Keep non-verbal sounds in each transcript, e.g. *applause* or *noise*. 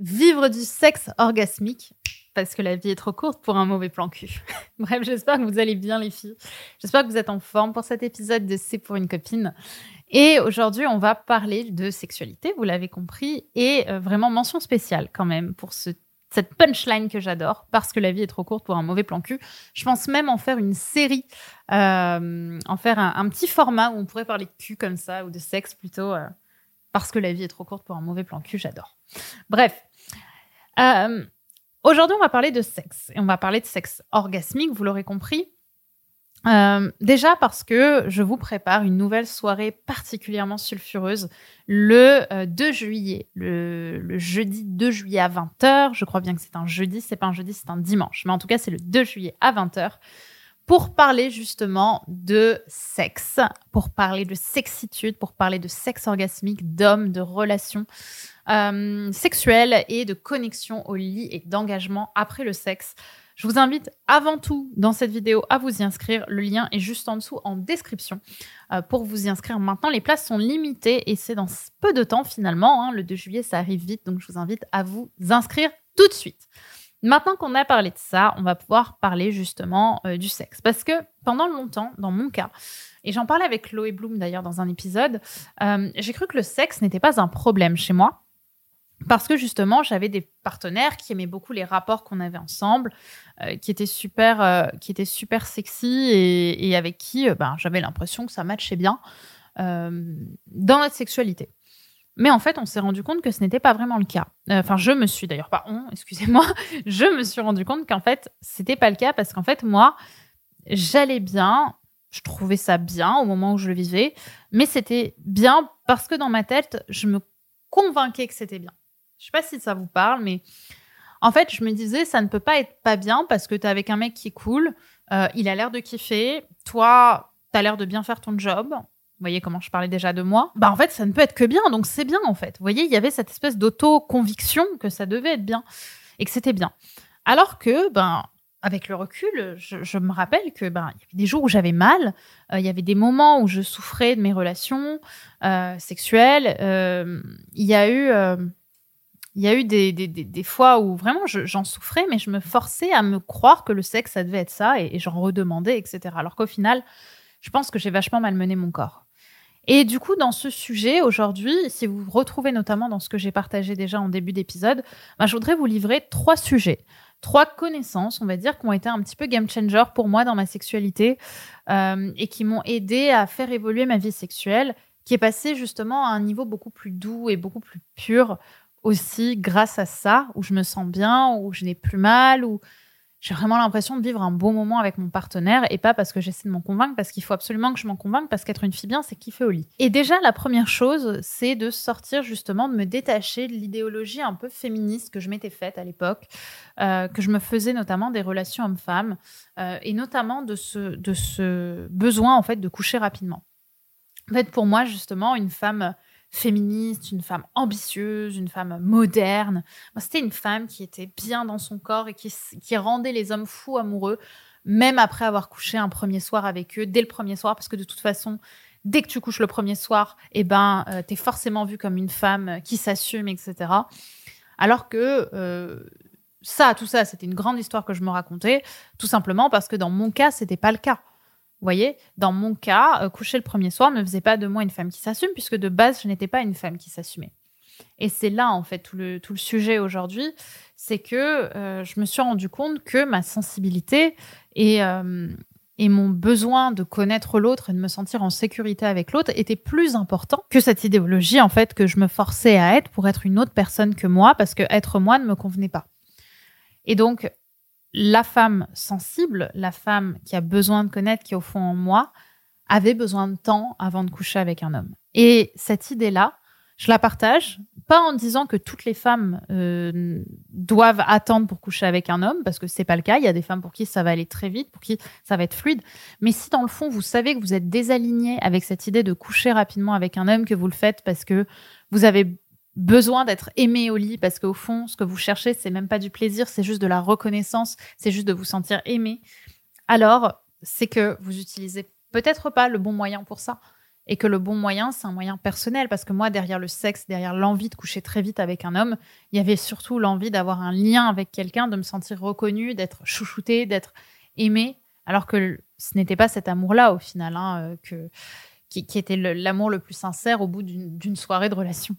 Vivre du sexe orgasmique, parce que la vie est trop courte pour un mauvais plan cul. *laughs* Bref, j'espère que vous allez bien les filles. J'espère que vous êtes en forme pour cet épisode de C'est pour une copine. Et aujourd'hui, on va parler de sexualité, vous l'avez compris, et euh, vraiment mention spéciale quand même pour ce, cette punchline que j'adore, parce que la vie est trop courte pour un mauvais plan cul. Je pense même en faire une série, euh, en faire un, petit format où on pourrait parler de cul comme ça, ou de sexe plutôt, euh, parce que la vie est trop courte pour un mauvais plan cul, j'adore. Bref, euh, aujourd'hui, on va parler de sexe. Et on va parler de sexe orgasmique, vous l'aurez compris. Euh, déjà parce que je vous prépare une nouvelle soirée particulièrement sulfureuse le 2 euh, juillet, le, jeudi 2 juillet à 20h. Je crois bien que c'est un jeudi, c'est pas un jeudi, c'est un dimanche. Mais en tout cas, c'est le 2 juillet à 20h pour parler justement de sexe, pour parler de sexitude, pour parler de sexe orgasmique, d'hommes, de relations euh, sexuelle et de connexion au lit et d'engagement après le sexe. Je vous invite avant tout dans cette vidéo à vous y inscrire. Le lien est juste en dessous en description euh, pour vous y inscrire maintenant. Les places sont limitées et c'est dans peu de temps finalement. Hein. Le 2 juillet, ça arrive vite, donc je vous invite à vous inscrire tout de suite. Maintenant qu'on a parlé de ça, on va pouvoir parler justement euh, du sexe. Parce que pendant longtemps, dans mon cas, et j'en parlais avec Chloé Bloom d'ailleurs dans un épisode, j'ai cru que le sexe n'était pas un problème chez moi parce que justement, j'avais des partenaires qui aimaient beaucoup les rapports qu'on avait ensemble, euh, qui étaient super, euh, qui étaient super sexy et, avec qui euh, ben, j'avais l'impression que ça matchait bien dans notre sexualité. Mais en fait, on s'est rendu compte que ce n'était pas vraiment le cas. Enfin, je me suis d'ailleurs pas on, excusez-moi, *laughs* je me suis rendu compte qu'en fait, c'était pas le cas parce qu'en fait, moi, j'allais bien, je trouvais ça bien au moment où je le vivais, mais c'était bien parce que dans ma tête, je me convainquais que c'était bien. Je sais pas si ça vous parle, mais en fait, je me disais, ça ne peut pas être pas bien parce que tu es avec un mec qui est cool, euh, il a l'air de kiffer, toi, tu as l'air de bien faire ton job. Vous voyez comment je parlais déjà de moi Bah en fait, ça ne peut être que bien, donc c'est bien en fait. Vous voyez, il y avait cette espèce d'auto-conviction que ça devait être bien et que c'était bien. Alors que, ben, avec le recul, je, me rappelle que ben il y avait des jours où j'avais mal, euh, il y avait des moments où je souffrais de mes relations euh, sexuelles. il y a eu il y a eu des, des, des, fois où vraiment j'en souffrais, mais je me forçais à me croire que le sexe, ça devait être ça, et, j'en redemandais, etc. Alors qu'au final, je pense que j'ai vachement malmené mon corps. Et du coup, dans ce sujet, aujourd'hui, si vous vous retrouvez notamment dans ce que j'ai partagé déjà en début d'épisode, ben, je voudrais vous livrer trois sujets, trois connaissances, on va dire, qui ont été un petit peu game changer pour moi dans ma sexualité euh, et qui m'ont aidé à faire évoluer ma vie sexuelle, qui est passée justement à un niveau beaucoup plus doux et beaucoup plus pur aussi grâce à ça, où je me sens bien, où je n'ai plus mal, où j'ai vraiment l'impression de vivre un bon moment avec mon partenaire et pas parce que j'essaie de m'en convaincre, parce qu'il faut absolument que je m'en convainque, parce qu'être une fille bien, c'est kiffer au lit. Et déjà, la première chose, c'est de sortir justement, de me détacher de l'idéologie un peu féministe que je m'étais faite à l'époque, euh, que je me faisais notamment des relations hommes-femmes, euh, et notamment de ce, de ce besoin en fait de coucher rapidement. En fait, pour moi, justement, une femme féministe, une femme ambitieuse, une femme moderne. C'était une femme qui était bien dans son corps et qui, rendait les hommes fous amoureux, même après avoir couché un premier soir avec eux, dès le premier soir, parce que de toute façon, dès que tu couches le premier soir, eh ben, euh, t'es forcément vue comme une femme qui s'assume, etc. Alors que euh, ça, tout ça, c'était une grande histoire que je me racontais, tout simplement parce que dans mon cas, c'était pas le cas. Vous voyez, dans mon cas, euh, coucher le premier soir ne faisait pas de moi une femme qui s'assume, puisque de base, je n'étais pas une femme qui s'assumait. Et c'est là, en fait, tout le, tout le sujet aujourd'hui, c'est que euh, je me suis rendu compte que ma sensibilité et, euh, et mon besoin de connaître l'autre et de me sentir en sécurité avec l'autre était plus important que cette idéologie, en fait, que je me forçais à être pour être une autre personne que moi, parce que être moi ne me convenait pas. Et donc, la femme sensible, la femme qui a besoin de connaître, qui est au fond en moi, avait besoin de temps avant de coucher avec un homme. Et cette idée-là, je la partage, pas en disant que toutes les femmes euh, doivent attendre pour coucher avec un homme, parce que c'est pas le cas. Il y a des femmes pour qui ça va aller très vite, pour qui ça va être fluide. Mais si dans le fond vous savez que vous êtes désaligné avec cette idée de coucher rapidement avec un homme, que vous le faites parce que vous avez besoin d'être aimé au lit parce qu'au fond, ce que vous cherchez, c'est même pas du plaisir, c'est juste de la reconnaissance, c'est juste de vous sentir aimé. Alors, c'est que vous utilisez peut-être pas le bon moyen pour ça. et que le bon moyen, c'est un moyen personnel. Parce que moi, derrière le sexe, derrière l'envie de coucher très vite avec un homme, il y avait surtout l'envie d'avoir un lien avec quelqu'un, de me sentir reconnue, d'être chouchoutée, d'être aimée. Alors que ce n'était pas cet amour-là, au final, hein, euh, que, qui, était l'amour le, plus sincère au bout d'une soirée de relation.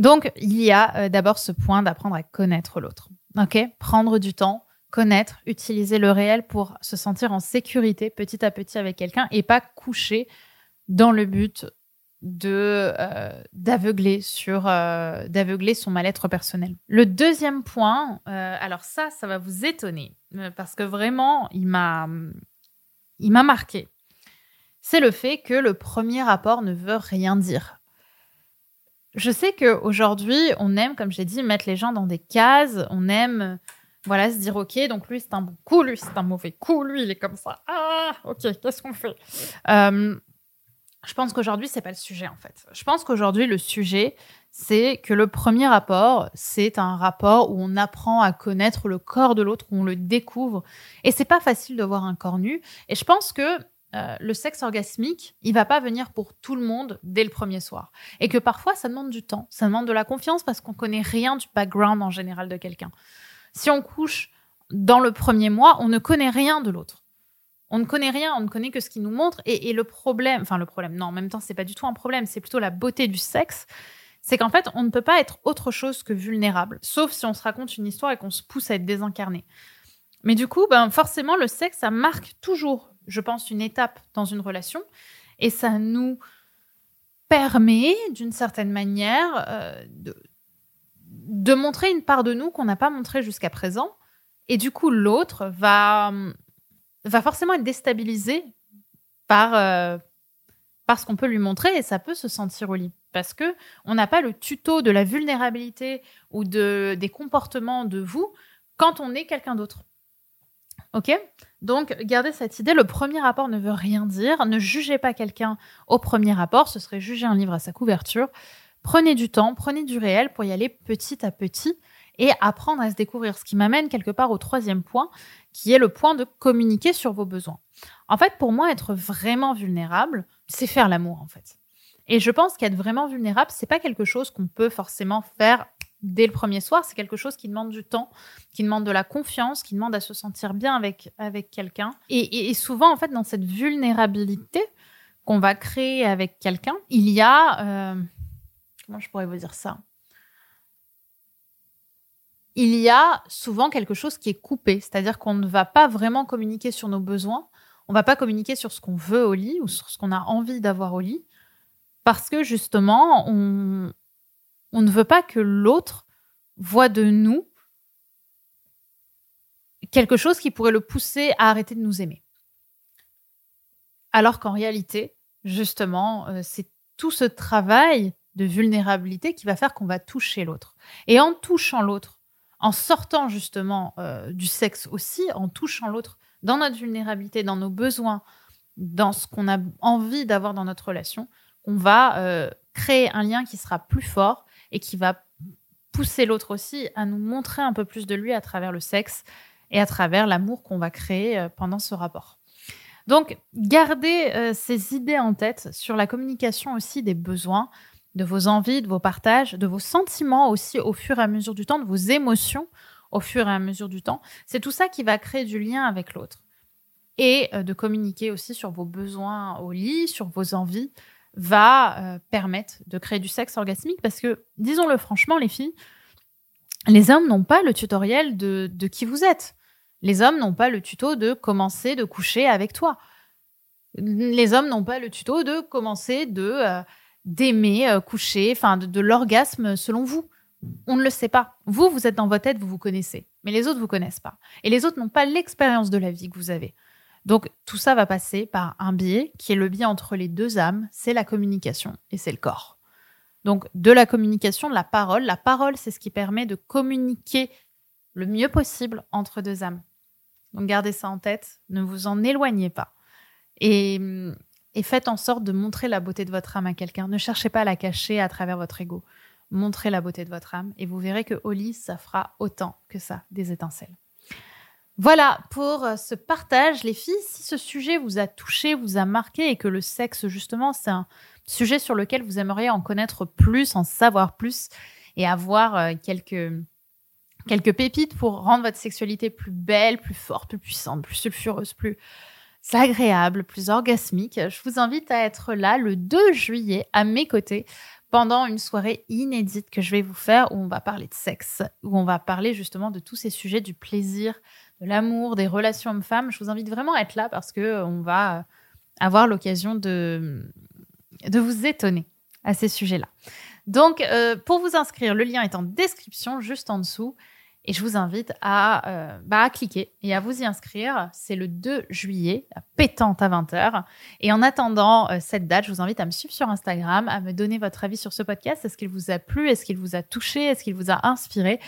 Donc, il y a euh, d'abord ce point d'apprendre à connaître l'autre. Ok? Prendre du temps, connaître, utiliser le réel pour se sentir en sécurité petit à petit avec quelqu'un et pas coucher dans le but euh, d'aveugler euh, d'aveugler son mal-être personnel. Le deuxième point, alors ça, ça va vous étonner parce que vraiment, il m'a marqué. C'est le fait que le premier rapport ne veut rien dire. Je sais que aujourd'hui, on aime, comme j'ai dit, mettre les gens dans des cases. On aime voilà, se dire, OK, donc lui, c'est un bon coup, lui, c'est un mauvais coup, lui, il est comme ça. Ah, OK, qu'est-ce qu'on fait? Euh, Je pense qu'aujourd'hui, c'est pas le sujet, en fait. Je pense qu'aujourd'hui, le sujet, c'est que le premier rapport, c'est un rapport où on apprend à connaître le corps de l'autre, où on le découvre. Et c'est pas facile de voir un corps nu. Et je pense que euh, le sexe orgasmique, il va pas venir pour tout le monde dès le premier soir. Et que parfois, ça demande du temps, ça demande de la confiance parce qu'on connaît rien du background en général de quelqu'un. Si on couche dans le premier mois, on ne connaît rien de l'autre. On ne connaît rien, on ne connaît que ce qu'il nous montre. Et, le problème, enfin le problème, non, en même temps, c'est pas du tout un problème, c'est plutôt la beauté du sexe. C'est qu'en fait, on ne peut pas être autre chose que vulnérable, sauf si on se raconte une histoire et qu'on se pousse à être désincarné. Mais du coup, ben, forcément, le sexe, ça marque toujours, je pense, une étape dans une relation. Et ça nous permet, d'une certaine manière, euh, de, de montrer une part de nous qu'on n'a pas montré jusqu'à présent. Et du coup, l'autre va, va forcément être déstabilisé par, euh, ce qu'on peut lui montrer et ça peut se sentir au lit. Parce que on n'a pas le tuto de la vulnérabilité ou de, des comportements de vous quand on est quelqu'un d'autre. Ok? Donc, gardez cette idée. Le premier rapport ne veut rien dire. Ne jugez pas quelqu'un au premier rapport. Ce serait juger un livre à sa couverture. Prenez du temps, prenez du réel pour y aller petit à petit et apprendre à se découvrir. Ce qui m'amène quelque part au troisième point, qui est le point de communiquer sur vos besoins. En fait, pour moi, être vraiment vulnérable, c'est faire l'amour, en fait. Et je pense qu'être vraiment vulnérable, c'est pas quelque chose qu'on peut forcément faire dès le premier soir. C'est quelque chose qui demande du temps, qui demande de la confiance, qui demande à se sentir bien avec, avec quelqu'un. Et, souvent, en fait, dans cette vulnérabilité qu'on va créer avec quelqu'un, il y a... Euh, comment je pourrais vous dire ça? Il y a souvent quelque chose qui est coupé, c'est-à-dire qu'on ne va pas vraiment communiquer sur nos besoins, on va pas communiquer sur ce qu'on veut au lit ou sur ce qu'on a envie d'avoir au lit, parce que justement, on, on ne veut pas que l'autre voit de nous quelque chose qui pourrait le pousser à arrêter de nous aimer. Alors qu'en réalité, justement, euh, c'est tout ce travail de vulnérabilité qui va faire qu'on va toucher l'autre. Et en touchant l'autre, en sortant justement euh, du sexe aussi, en touchant l'autre dans notre vulnérabilité, dans nos besoins, dans ce qu'on a envie d'avoir dans notre relation, on va euh, créer un lien qui sera plus fort et qui va pousser l'autre aussi à nous montrer un peu plus de lui à travers le sexe et à travers l'amour qu'on va créer euh, pendant ce rapport. Donc, gardez ces idées en tête sur la communication aussi des besoins, de vos envies, de vos partages, de vos sentiments aussi au fur et à mesure du temps, de vos émotions au fur et à mesure du temps. C'est tout ça qui va créer du lien avec l'autre. Et euh, de communiquer aussi sur vos besoins au lit, sur vos envies, va euh, permettre de créer du sexe orgasmique parce que, disons-le franchement, les filles, les hommes n'ont pas le tutoriel de, qui vous êtes. Les hommes n'ont pas le tuto de commencer de coucher avec toi. Les hommes n'ont pas le tuto de commencer de euh, d'aimer euh, coucher, enfin de, l'orgasme selon vous On ne le sait pas. Vous, vous êtes dans votre tête, vous vous connaissez, mais les autres vous connaissent pas. Et les autres n'ont pas l'expérience de la vie que vous avez. Donc tout ça va passer par un biais qui est le biais entre les deux âmes, c'est la communication et c'est le corps. Donc de la communication, de la parole. La parole, c'est ce qui permet de communiquer le mieux possible entre deux âmes. Donc gardez ça en tête, ne vous en éloignez pas. Et faites en sorte de montrer la beauté de votre âme à quelqu'un. Ne cherchez pas à la cacher à travers votre ego. Montrez la beauté de votre âme et vous verrez que au ça fera autant que ça des étincelles. Voilà pour euh, ce partage, les filles. Si ce sujet vous a touché, vous a marqué et que le sexe, justement, c'est un sujet sur lequel vous aimeriez en connaître plus, en savoir plus et avoir euh, quelques, quelques pépites pour rendre votre sexualité plus belle, plus forte, plus puissante, plus sulfureuse, plus agréable, plus orgasmique, je vous invite à être là le 2 juillet à mes côtés pendant une soirée inédite que je vais vous faire où on va parler de sexe, où on va parler justement de tous ces sujets du plaisir, de l'amour, des relations hommes-femmes. Je vous invite vraiment à être là parce que euh, on va euh, avoir l'occasion de, vous étonner à ces sujets-là. Donc, euh, pour vous inscrire, le lien est en description juste en dessous. Et je vous invite à, bah, à cliquer et à vous y inscrire. C'est le 2 juillet, pétante à 20h. Et en attendant cette date, je vous invite à me suivre sur Instagram, à me donner votre avis sur ce podcast. Est-ce qu'il vous a plu? Est-ce qu'il vous a touché? Est-ce qu'il vous a inspiré?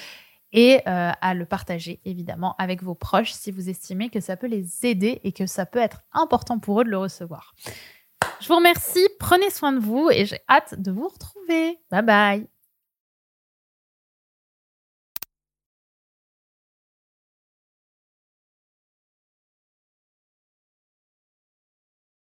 Et euh, à le partager évidemment avec vos proches si vous estimez que ça peut les aider et que ça peut être important pour eux de le recevoir. Je vous remercie, prenez soin de vous et j'ai hâte de vous retrouver. Bye bye